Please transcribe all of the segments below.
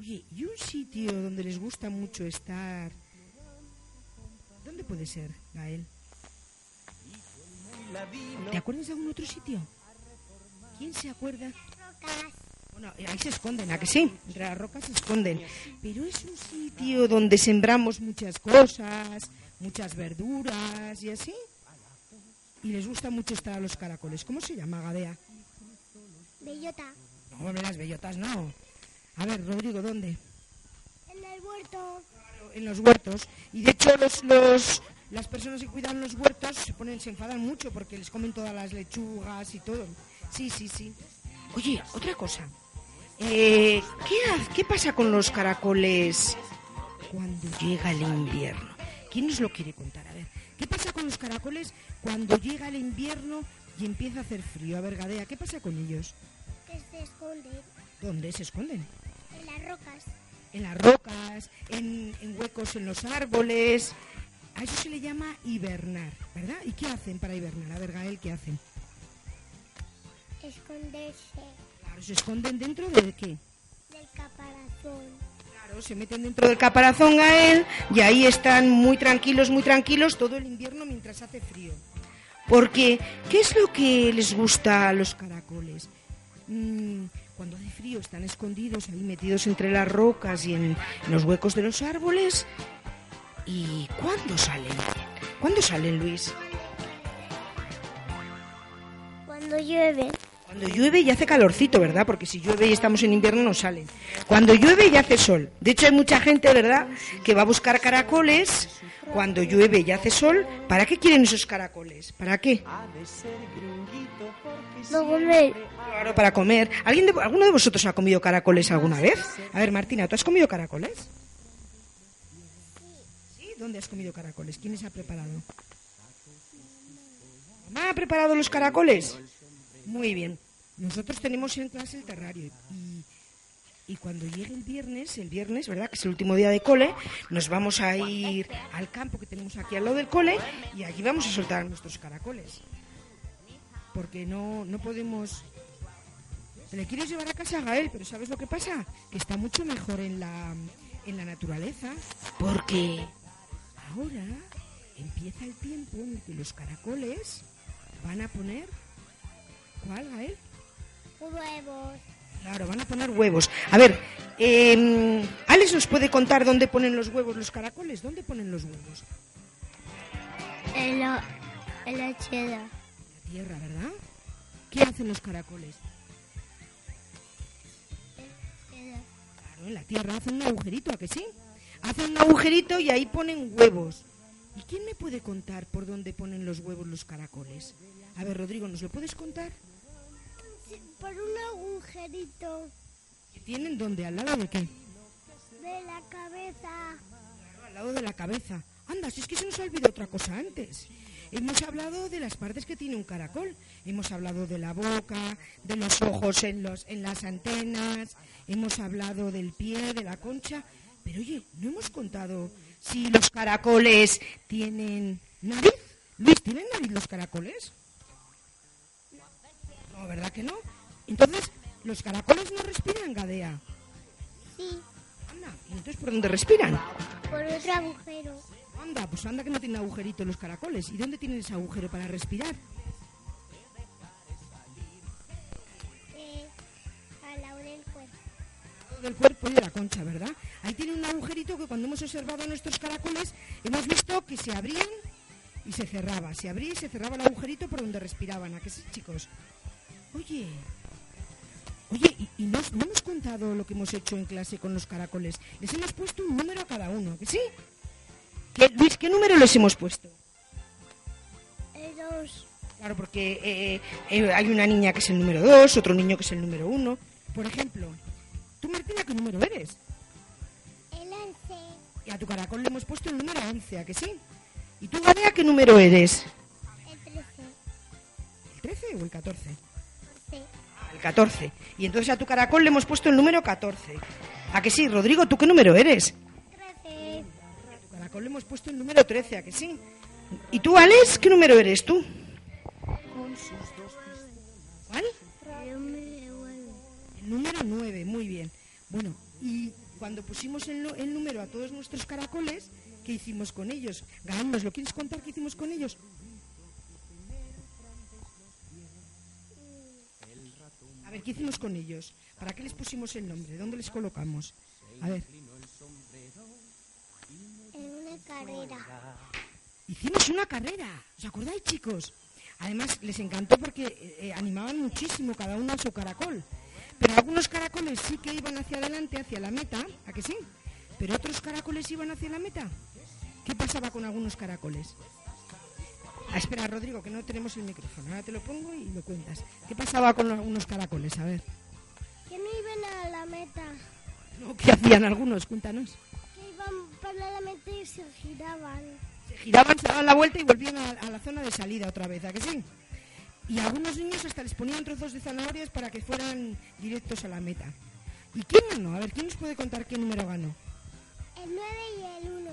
Oye, ¿y un sitio donde les gusta mucho estar? ¿Dónde puede ser, Gael? ¿Te acuerdas de algún otro sitio? ¿Quién se acuerda? Bueno, ahí se esconden, ¿a que sí? Entre las rocas se esconden. Pero es un sitio donde sembramos muchas cosas, muchas verduras y así. Y les gusta mucho estar a los caracoles. ¿Cómo se llama, Gadea? Bellota. No, hombre, las bellotas no. A ver, Rodrigo, ¿dónde? En el huerto. En los huertos. Y de hecho, los, los, las personas que cuidan los huertos se ponen, se enfadan mucho porque les comen todas las lechugas y todo. Sí, sí, sí. Oye, otra cosa. Eh, ¿qué, ¿Qué pasa con los caracoles cuando llega el invierno? ¿Quién nos lo quiere contar? A ver, ¿qué pasa con los caracoles cuando llega el invierno y empieza a hacer frío? A ver, Gadea, ¿qué pasa con ellos? Que se esconde ¿Dónde se esconden? En las rocas. en las rocas, en, en huecos en los árboles. A eso se le llama hibernar, ¿verdad? ¿Y qué hacen para hibernar? A ver, Gael, ¿qué hacen? Esconderse Claro, se esconden dentro de qué? del caparazón. Claro, se meten dentro del caparazón, Gael, y ahí están muy tranquilos, muy tranquilos todo el invierno mientras hace frío. Porque, ¿qué es lo que les gusta a los caracoles? Mm, cuando hace frío están escondidos ahí metidos entre las rocas y en los huecos de los árboles. ¿Y cuándo salen? ¿Cuándo salen, Luis? Cuando llueve, Cuando llueve y hace calorcito, ¿verdad? Porque si llueve y estamos en invierno no salen. Cuando llueve y hace sol. De hecho hay mucha gente, ¿verdad?, que va a buscar caracoles cuando llueve y hace sol. ¿Para qué quieren esos caracoles? ¿Para qué? no comer. Claro, para comer. ¿Alguien de, ¿Alguno de vosotros ha comido caracoles alguna vez? A ver, Martina, ¿tú has comido caracoles? ¿Sí? ¿Dónde has comido caracoles? ¿Quién les ha preparado? ¿Mamá ha preparado los caracoles? Muy bien. Nosotros tenemos en clase el terrario y, cuando llegue el viernes, el viernes, ¿verdad? Que es el último día de cole, nos vamos a ir al campo que tenemos aquí al lado del cole y allí vamos a soltar nuestros caracoles. Porque no, no podemos le quieres llevar a casa a Gael, pero ¿sabes lo que pasa? Que está mucho mejor en la, en la naturaleza. Porque ahora empieza el tiempo en el que los caracoles van a poner... ¿Cuál, Gael? Huevos. Claro, van a poner huevos. A ver, eh, Alex nos puede contar dónde ponen los huevos los caracoles. ¿Dónde ponen los huevos? En la, en la cheda. La tierra, ¿verdad? ¿Qué hacen los caracoles? Claro, en la tierra hacen un agujerito, ¿a que sí? Hacen un agujerito y ahí ponen huevos. ¿Y quién me puede contar por dónde ponen los huevos los caracoles? A ver, Rodrigo, ¿nos lo puedes contar? Por un agujerito ¿Qué tienen dónde? ¿Al lado de qué? de la cabeza. Claro, al lado de la cabeza. Anda, si es que se nos ha olvidado otra cosa antes. Hemos hablado de las partes que tiene un caracol. Hemos hablado de la boca, de los ojos en, los, en las antenas, hemos hablado del pie, de la concha. Pero oye, no hemos contado si los caracoles tienen nariz. Luis, ¿tienen nariz los caracoles? No, ¿verdad que no? Entonces, los caracoles no respiran, Gadea. Sí, Anda, ¿y entonces por dónde respiran? por otro agujero. Anda, pues anda que no tienen agujerito los caracoles. ¿Y dónde tienen ese agujero para respirar? Del cuerpo y de la concha, ¿verdad? Ahí tiene un agujerito que cuando hemos observado nuestros caracoles hemos visto que se abrían y se cerraba. Se abría y se cerraba el agujerito por donde respiraban. ¿A qué sí, chicos? Oye, oye, ¿y, y no, no hemos contado lo que hemos hecho en clase con los caracoles? Les hemos puesto un número a cada uno, ¿que sí? ¿Qué, Luis, ¿qué número les hemos puesto? El dos. Claro, porque eh, eh, hay una niña que es el número 2, otro niño que es el número 1. Por ejemplo, ¿Tú, Martina, qué número eres? El once. Y a tu caracol le hemos puesto el número 11, ¿a que sí? ¿Y tú, Gadea, qué número eres? El trece. ¿El 13 o el 14? Sí. Ah, el 14. Y entonces a tu caracol le hemos puesto el número 14. ¿A que sí? Rodrigo, ¿tú qué número eres? Trece. A tu caracol le hemos puesto el número 13, ¿a que sí? ¿Y tú, Alex, qué número eres tú? Número 9, muy bien. Bueno, y cuando pusimos el, número a todos nuestros caracoles, ¿qué hicimos con ellos? Galán, ¿nos lo quieres contar qué hicimos con ellos? A ver, ¿qué hicimos con ellos? ¿Para qué les pusimos el nombre? ¿Dónde les colocamos? A ver, En una carrera. hicimos una carrera. ¿Os acordáis, chicos? Además, les encantó porque eh, eh, animaban muchísimo cada uno a su caracol. Pero algunos caracoles sí que iban hacia adelante, hacia la meta, ¿a que sí? Pero otros caracoles iban hacia la meta. ¿Qué pasaba con algunos caracoles? Ah, espera, Rodrigo, que no tenemos el micrófono. Ahora te lo pongo y lo cuentas. ¿Qué pasaba con algunos caracoles? A ver. Que no iban a la meta. ¿no? ¿Qué hacían algunos? Cuéntanos. Que iban para la meta y se giraban. Se giraban, se daban la vuelta y volvían a, a la zona de salida otra vez, ¿a que sí? Y a algunos niños hasta les ponían trozos de zanahorias para que fueran directos a la meta. ¿Y quién ganó? A ver, ¿quién nos puede contar qué número ganó? El nueve y el uno.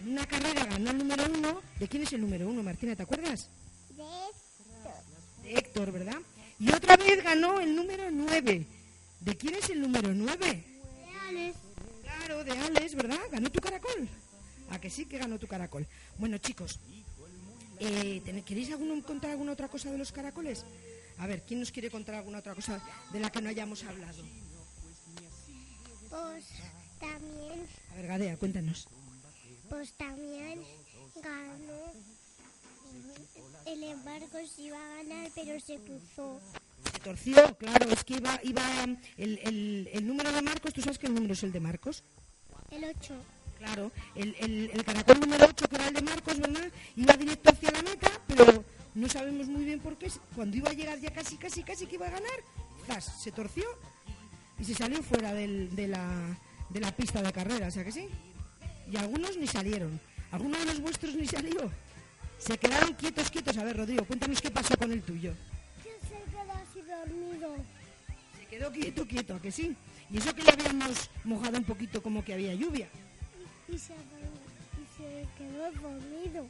En una carrera ganó el número uno. ¿De quién es el número uno, Martina? ¿Te acuerdas? De esto. De Héctor, ¿verdad? Y otra vez ganó el número nueve. ¿De quién es el número nueve? Reales. Claro, de Alex, ¿verdad? Ganó tu caracol. ¿A que sí que ganó tu caracol? Bueno, chicos, eh, ¿ten- ¿queréis alguno, contar alguna otra cosa de los caracoles? A ver, ¿quién nos quiere contar alguna otra cosa de la que no hayamos hablado? Pues también, A ver, Gadea, cuéntanos. pues también ganó. El embargo se iba a ganar, pero se cruzó. Se torció, claro, es que iba, iba el, el- el número de Marcos, ¿tú sabes qué número es el de Marcos? El ocho. Claro, el, el, el caracol número 8, que era el de Marcos, ¿verdad? Iba directo hacia la meta, pero no sabemos muy bien por qué. Cuando iba a llegar ya casi, casi, casi que iba a ganar, ¡zas! se torció y se salió fuera del- de, la, de la pista de carrera, o sea que sí. Y algunos ni salieron. ¿Alguno de los vuestros ni salió? Se quedaron quietos, quietos. A ver, Rodrigo, cuéntanos qué pasó con el tuyo. Que se quedó así dormido. Se quedó quieto, quieto, ¿a que sí? Y eso que le habíamos mojado un poquito como que había lluvia. Y se, y se quedó dormido.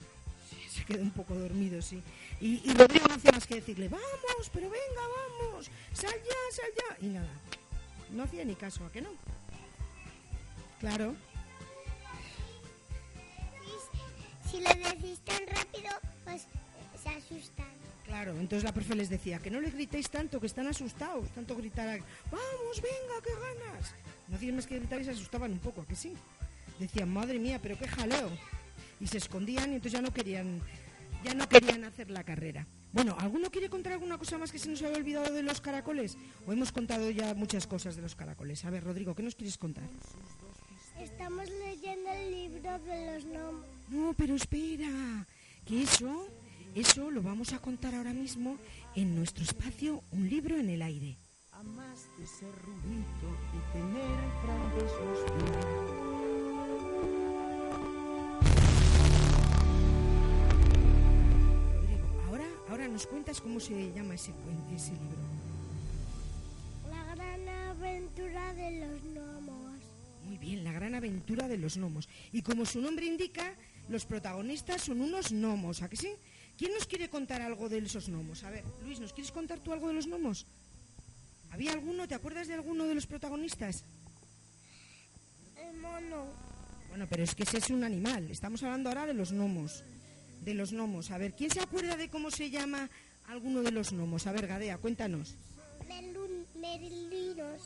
Se quedó un poco dormido, sí. Y, y Rodrigo no hacía más que decirle, vamos, pero venga, vamos, sal ya, sal ya. Y nada, no hacía ni caso, ¿a que no? Claro, Y si le decís tan rápido, pues se asustan. claro. Entonces la profe les decía, que no le gritéis tanto, que están asustados. Tanto gritar, vamos, venga, que ganas. No hacían más que gritar y se asustaban un poco, ¿a que sí? Decían, madre mía, pero qué jaleo. Y se escondían y entonces ya no querían, ya no querían hacer la carrera. Bueno, ¿alguno quiere contar alguna cosa más que se nos haya olvidado de los caracoles? ¿O hemos contado ya muchas cosas de los caracoles? A ver, Rodrigo, ¿qué nos quieres contar? Estamos leyendo el libro de los gnomos. No, pero espera, que eso, eso lo vamos a contar ahora mismo en nuestro espacio Un libro en el aire. A más de ser rubito y tener grandes los pies. Nos cuentas cómo se llama ese, ese libro. La gran aventura de los gnomos. Muy bien, la gran aventura de los gnomos. Y como su nombre indica, los protagonistas son unos gnomos, ¿a que sí? ¿Quién nos quiere contar algo de esos gnomos? A ver, Luis, ¿nos quieres contar tú algo de los gnomos? ¿Había alguno? ¿Te acuerdas de alguno de los protagonistas? El mono. Bueno, pero es que ese es un animal. Estamos hablando ahora de los gnomos. De los gnomos. A ver, ¿quién se acuerda de cómo se llama alguno de los gnomos? A ver, Gadea, cuéntanos. Merlun- merlinos.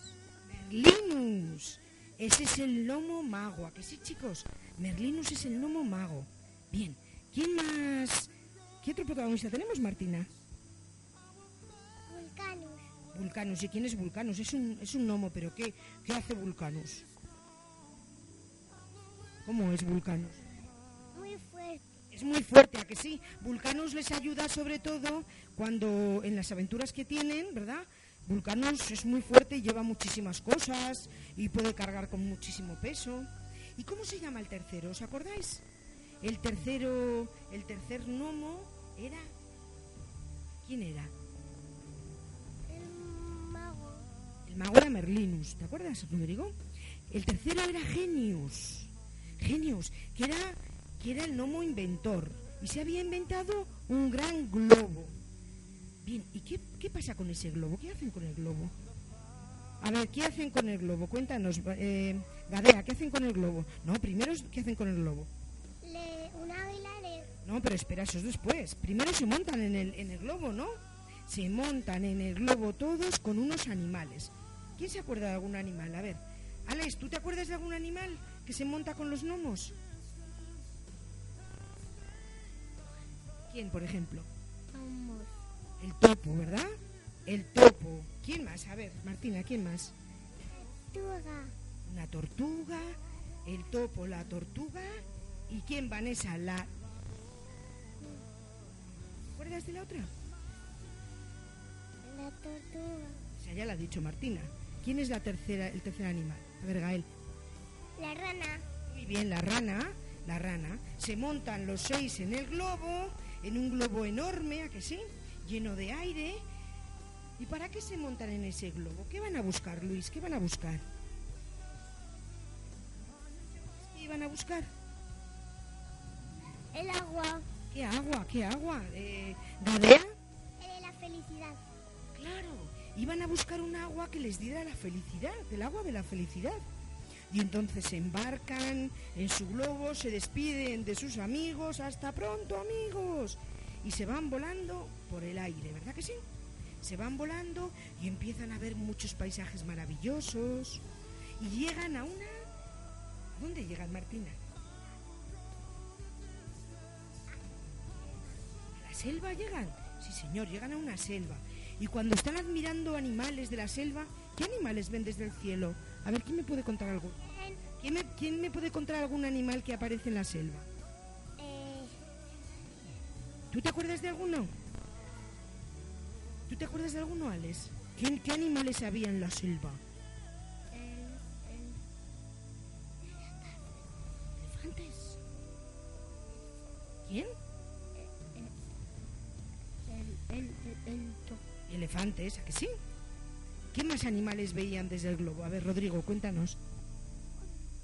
Merlinus. Ese es el gnomo mago. ¿A que sí, chicos? Merlinus es el gnomo mago. Bien. ¿Quién más? ¿Qué otro protagonista tenemos, Martina? Vulcanus. Vulcanus. ¿Y quién es Vulcanus? Es un, es un gnomo, pero ¿qué, ¿qué hace Vulcanus? ¿Cómo es Vulcanus? Muy fuerte. Es muy fuerte, ¿a que sí? Vulcanus les ayuda sobre todo cuando en las aventuras que tienen, ¿verdad? Vulcanus es muy fuerte y lleva muchísimas cosas y puede cargar con muchísimo peso. ¿Y cómo se llama el tercero? ¿Os acordáis? El tercero, el tercer gnomo era ¿Quién era? El mago. El mago era Merlinus, ¿te acuerdas, Rodrigo? El tercero era Genius. Genius, que era, que era el gnomo inventor. Y se había inventado un gran globo. Bien, ¿y qué, qué pasa con ese globo? ¿Qué hacen con el globo? A ver, ¿qué hacen con el globo? Cuéntanos, eh, Gadea, ¿qué hacen con el globo? No, primero, ¿qué hacen con el globo? Le, un águila le... No, pero espera, eso es después. Primero se montan en el, en el globo, ¿no? Se montan en el globo todos con unos animales. ¿Quién se acuerda de algún animal? A ver, Alex, ¿tú te acuerdas de algún animal que se monta con los gnomos? ¿Quién, por ejemplo? Vamos. El topo, ¿verdad? El topo. ¿Quién más? A ver, Martina, ¿quién más? Tuga. Una tortuga, el topo, la tortuga. ¿Y quién, Vanessa? La... ¿Te acuerdas de la otra? La tortuga. O sea, ya la ha dicho Martina. ¿Quién es la tercera, el tercer animal? A ver, Gael. La rana. Muy bien, la rana, la rana. Se montan los seis en el globo, en un globo enorme, ¿a que sí? Lleno de aire. ¿Y para qué se montan en ese globo? ¿Qué van a buscar, Luis? ¿Qué van a buscar? ¿Qué iban a buscar? El agua. ¿Qué agua? ¿Qué agua? Eh, ¿Gadea? El de la felicidad. Claro, iban a buscar un agua que les diera la felicidad, el agua de la felicidad. Y entonces se embarcan en su globo, se despiden de sus amigos, hasta pronto amigos, y se van volando por el aire, ¿verdad que sí? Se van volando y empiezan a ver muchos paisajes maravillosos y llegan a una... ¿A ¿Dónde llegan, Martina? ¿A la selva llegan? Sí, señor, llegan a una selva. Y cuando están admirando animales de la selva, ¿qué animales ven desde el cielo? A ver, ¿quién me puede contar algo? ¿Quién me, quién me puede contar algún animal que aparece en la selva? eh, ¿Tú te acuerdas de alguno? ¿Tú te acuerdas de alguno, Alex? ¿Qué, qué animales había en la selva? el, el, ¿Elefantes? ¿Quién? el, el, el, Elefantes, ¿a que sí? ¿Qué más animales veían desde el globo? A ver, Rodrigo, cuéntanos.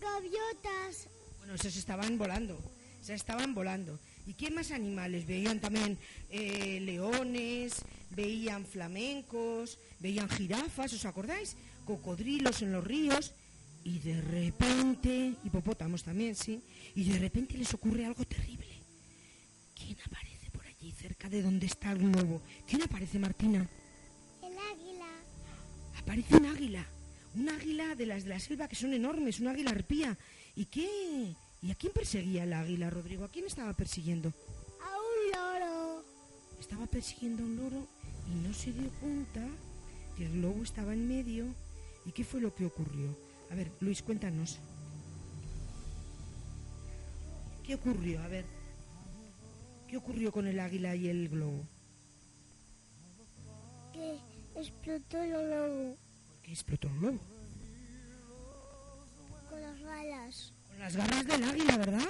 Gaviotas. Bueno, esos estaban volando. Se estaban volando. ¿Y qué más animales? Veían también eh, leones, veían flamencos, veían jirafas, ¿os acordáis? Cocodrilos en los ríos. Y de repente, hipopótamos también, sí. Y de repente les ocurre algo terrible. ¿Quién aparece por allí cerca de donde está el globo? ¿Quién aparece, Martina? Aparece un águila, un águila de las de la selva que son enormes, un águila arpía. ¿Y qué? ¿Y a quién perseguía el águila, Rodrigo? ¿A quién estaba persiguiendo? A un loro. Estaba persiguiendo a un loro y no se dio cuenta que el globo estaba en medio. ¿Y qué fue lo que ocurrió? A ver, Luis, cuéntanos. ¿Qué ocurrió? A ver. ¿Qué ocurrió con el águila y el globo? Que explotó el lobo ¿Por qué explotó el globo? con las balas. Con las garras del águila, ¿verdad?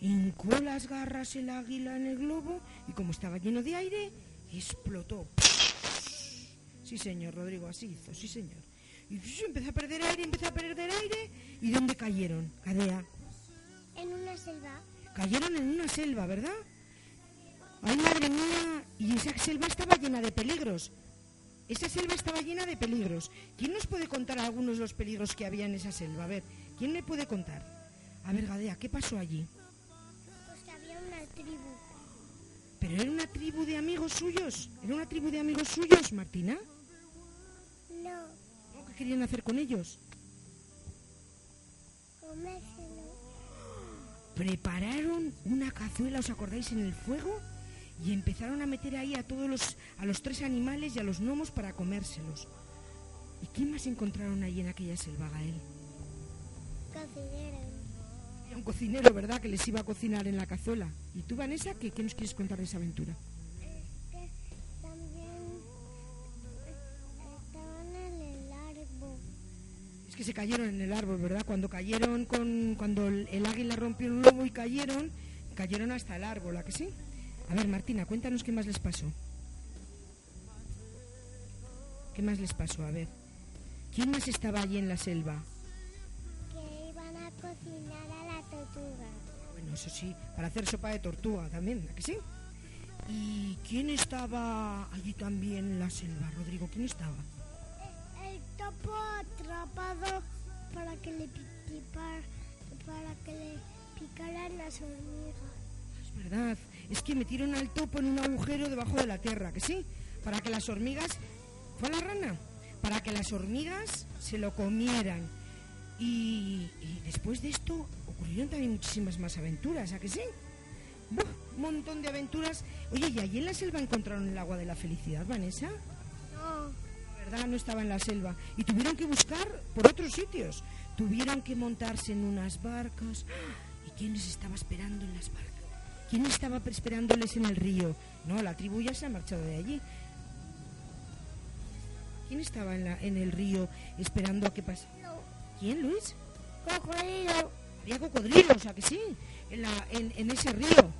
Hincó las garras el águila en el globo y como estaba lleno de aire, explotó. Sí, señor, Rodrigo, así hizo, sí, señor. Y empezó a perder aire, empezó a perder aire. ¿Y dónde cayeron? Cadea. En una selva. Cayeron en una selva, ¿verdad? Ay, madre mía. Y esa selva estaba llena de peligros. Esa selva estaba llena de peligros. ¿Quién nos puede contar algunos de los peligros que había en esa selva? A ver, ¿quién me puede contar? A ver, Gadea, ¿qué pasó allí? Pues que había una tribu. Pero era una tribu de amigos suyos. Era una tribu de amigos suyos, Martina. No. ¿No? ¿Qué querían hacer con ellos? Comérselo. Prepararon una cazuela, ¿os acordáis, en el fuego? Y empezaron a meter ahí a todos los, a los tres animales y a los gnomos para comérselos. ¿Y quién más encontraron ahí en aquella selva, Gael? Cocinero. Había un cocinero, ¿verdad?, que les iba a cocinar en la cazuela. ¿Y tú, Vanessa, qué, qué nos quieres contar de esa aventura? que también que se cayeron en el árbol, ¿verdad? Cuando cayeron con cuando el, el águila rompió un lobo y cayeron, cayeron hasta el árbol, ¿a que sí? A ver, Martina, cuéntanos qué más les pasó. ¿Qué más les pasó? A ver. ¿Quién más estaba allí en la selva? Que iban a cocinar a la tortuga. Bueno, eso sí, para hacer sopa de tortuga también, ¿a que sí? ¿Y quién estaba allí también en la selva, Rodrigo? ¿Quién estaba? El topo atrapado para que le para que le picaran las hormigas. Es verdad, es que metieron al topo en un agujero debajo de la tierra, ¿que sí? Para que las hormigas... ¿Fue la rana? Para que las hormigas se lo comieran. Y, y después de esto ocurrieron también muchísimas más aventuras, ¿a que sí? Un montón de aventuras. Oye, ¿y allí en la selva encontraron el agua de la felicidad, Vanessa? No, La verdad no estaba en la selva y tuvieron que buscar por otros sitios. Tuvieron que montarse en unas barcas. ¡Ah! ¿Y quién les estaba esperando en las barcas? ¿Quién estaba esperándoles en el río? No, la tribu ya se ha marchado de allí. ¿Quién estaba en, la- en el río esperando a que pasara? ¿Quién, Luis? cocodrilo. Había cocodrilos, o sea que sí, en, la- en- en ese río.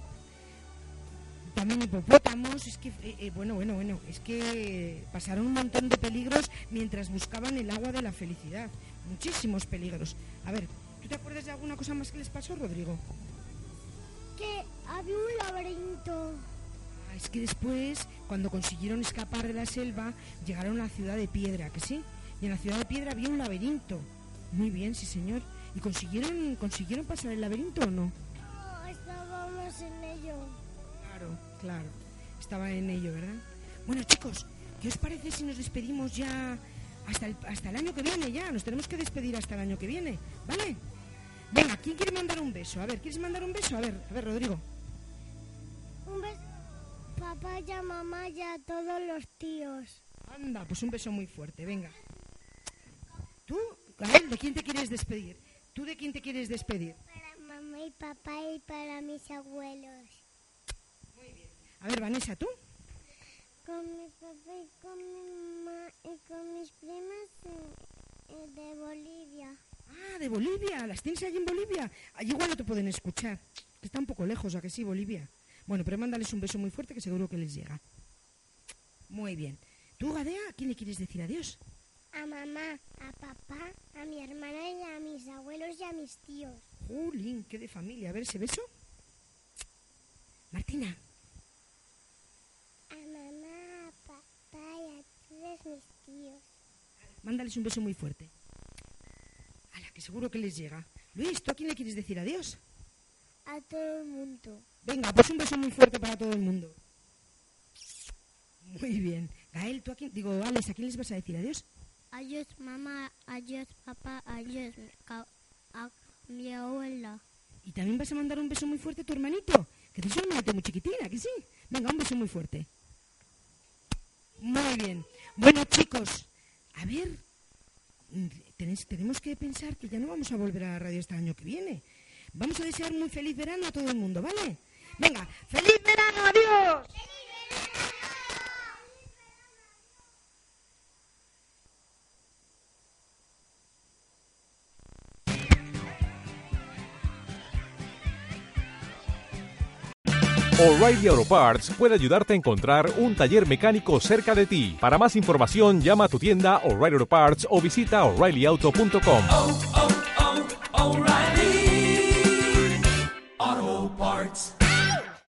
También hipopótamos, es que, eh, eh, bueno, bueno, bueno, es que pasaron un montón de peligros mientras buscaban el agua de la felicidad. Muchísimos peligros. A ver, ¿tú te acuerdas de alguna cosa más que les pasó, Rodrigo? Había un laberinto. Ah, es que después, cuando consiguieron escapar de la selva, llegaron a la ciudad de piedra, que sí. Y en la ciudad de piedra había un laberinto. Muy bien, sí, señor. ¿Y consiguieron, consiguieron pasar el laberinto o no? No, estábamos en ello. Claro, claro. Estaba en ello, ¿verdad? Bueno, chicos, ¿qué os parece si nos despedimos ya hasta el, hasta el año que viene ya? Nos tenemos que despedir hasta el año que viene, ¿vale? Venga, ¿quién quiere mandar un beso? A ver, ¿quieres mandar un beso? A ver, a ver, Rodrigo. Un beso papá y a mamá y a todos los tíos. Anda, pues un beso muy fuerte, venga. ¿Tú, Gael, de quién te quieres despedir? ¿Tú de quién te quieres despedir? Para mamá y papá y para mis abuelos. A ver, Vanessa, ¿tú? Con mi papá y con mi mamá y con mis primas eh, eh, de Bolivia. Ah, de Bolivia. ¿Las tienes allí en Bolivia? Allí igual no te pueden escuchar. que Está un poco lejos, ¿a que sí, Bolivia? Bueno, pero mándales un beso muy fuerte que seguro que les llega. Muy bien. ¿Tú, Gadea, a quién le quieres decir adiós? A mamá, a papá, a mi hermana y a mis abuelos y a mis tíos. Jolín, qué de familia. A ver, ¿ese beso? Martina. A mamá, a papá y a todos mis tíos. Mándales un beso muy fuerte. A la que seguro que les llega. Luis, ¿tú a quién le quieres decir adiós? A todo el mundo. Venga, pues un beso muy fuerte para todo el mundo. Muy bien. Gael, ¿tú a quién? Digo, Alex, ¿a quién les vas a decir adiós? Adiós mamá, adiós papá, adiós a mi abuela. ¿Y también vas a mandar un beso muy fuerte a tu hermanito? Que tienes un hermanito muy chiquitina, que sí. Venga, un beso muy fuerte. Muy bien. Bueno, chicos, a ver, tenéis- tenemos que pensar que ya no vamos a volver a la radio este año que viene. Vamos a desear muy feliz verano a todo el mundo, ¿vale? Venga, feliz verano, adiós. O'Reilly Auto Parts puede ayudarte a encontrar un taller mecánico cerca de ti. Para más información, llama a tu tienda O'Reilly Auto Parts o visita oreillyauto.com. O'Reilly Auto